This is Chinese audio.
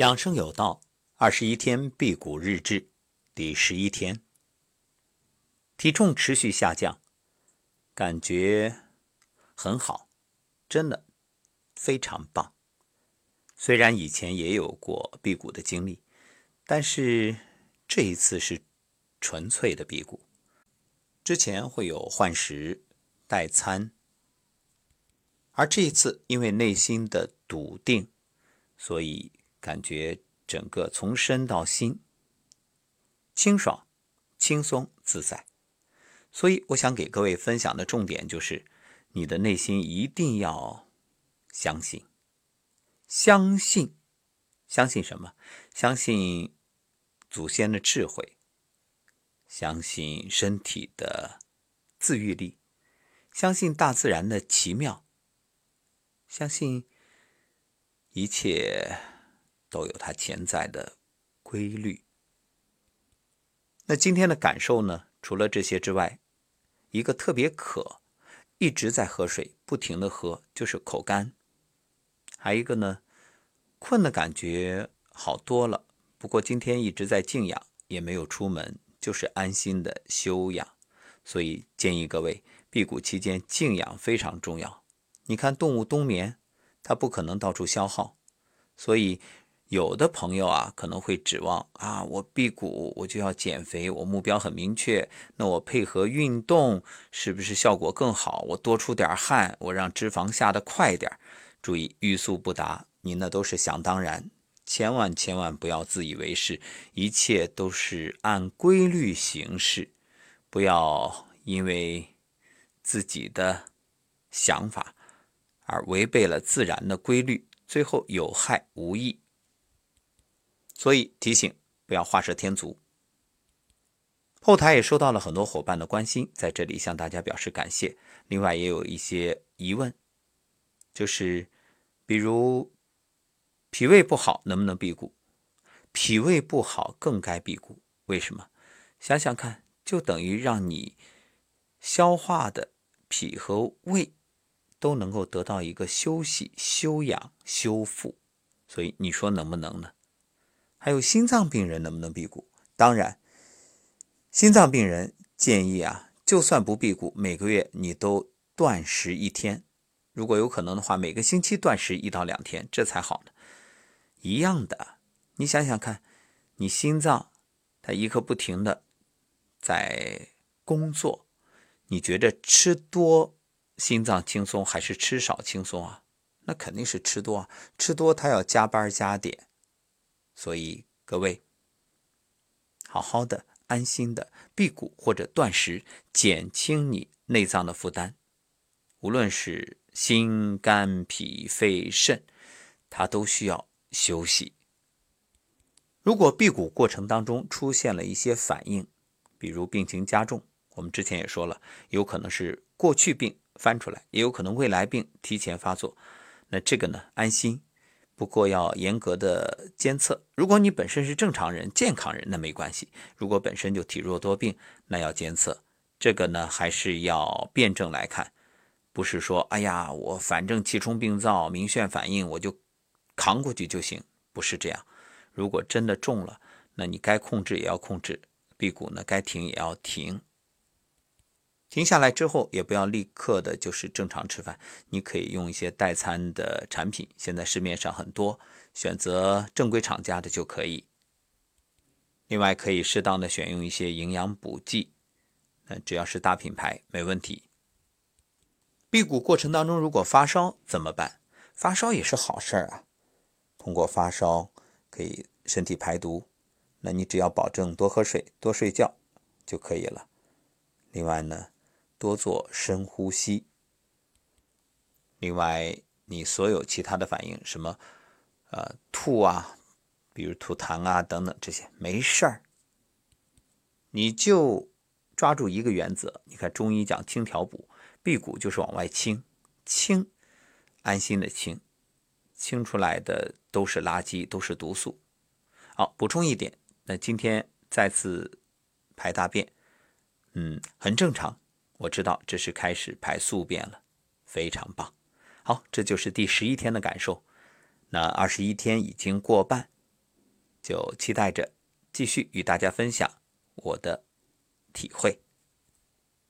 养生有道，二十一天辟谷日志，第十一天，体重持续下降，感觉很好，真的非常棒。虽然以前也有过辟谷的经历，但是这一次是纯粹的辟谷。之前会有换食、代餐，而这一次因为内心的笃定，所以。感觉整个从身到心清爽、轻松、自在，所以我想给各位分享的重点就是：你的内心一定要相信，相信，相信什么？相信祖先的智慧，相信身体的自愈力，相信大自然的奇妙，相信一切。都有它潜在的规律。那今天的感受呢？除了这些之外，一个特别渴，一直在喝水，不停的喝，就是口干；还一个呢，困的感觉好多了。不过今天一直在静养，也没有出门，就是安心的休养。所以建议各位，辟谷期间静养非常重要。你看动物冬眠，它不可能到处消耗，所以。有的朋友啊，可能会指望啊，我辟谷我就要减肥，我目标很明确，那我配合运动是不是效果更好？我多出点汗，我让脂肪下的快点。注意欲速不达，你那都是想当然，千万千万不要自以为是，一切都是按规律行事，不要因为自己的想法而违背了自然的规律，最后有害无益。所以提醒不要画蛇添足。后台也收到了很多伙伴的关心，在这里向大家表示感谢。另外也有一些疑问，就是比如脾胃不好能不能辟谷？脾胃不好更该辟谷，为什么？想想看，就等于让你消化的脾和胃都能够得到一个休息、休养、修复。所以你说能不能呢？还有心脏病人能不能辟谷？当然，心脏病人建议啊，就算不辟谷，每个月你都断食一天，如果有可能的话，每个星期断食一到两天，这才好呢。一样的，你想想看，你心脏它一刻不停的在工作，你觉得吃多心脏轻松还是吃少轻松啊？那肯定是吃多，啊，吃多它要加班加点。所以各位，好好的、安心的辟谷或者断食，减轻你内脏的负担。无论是心、肝、脾、肺、肾，它都需要休息。如果辟谷过程当中出现了一些反应，比如病情加重，我们之前也说了，有可能是过去病翻出来，也有可能未来病提前发作。那这个呢，安心。不过要严格的监测。如果你本身是正常人、健康人，那没关系；如果本身就体弱多病，那要监测。这个呢，还是要辩证来看，不是说哎呀，我反正气冲病灶、明眩反应，我就扛过去就行，不是这样。如果真的重了，那你该控制也要控制，辟谷呢该停也要停。停下来之后，也不要立刻的就是正常吃饭，你可以用一些代餐的产品，现在市面上很多，选择正规厂家的就可以。另外，可以适当的选用一些营养补剂，那只要是大品牌没问题。辟谷过程当中，如果发烧怎么办？发烧也是好事儿啊，通过发烧可以身体排毒，那你只要保证多喝水、多睡觉就可以了。另外呢。多做深呼吸。另外，你所有其他的反应，什么，呃，吐啊，比如吐痰啊等等这些，没事儿。你就抓住一个原则。你看中医讲清调补，辟谷就是往外清，清，安心的清，清出来的都是垃圾，都是毒素。好，补充一点，那今天再次排大便，嗯，很正常。我知道这是开始排宿便了，非常棒。好，这就是第十一天的感受。那二十一天已经过半，就期待着继续与大家分享我的体会。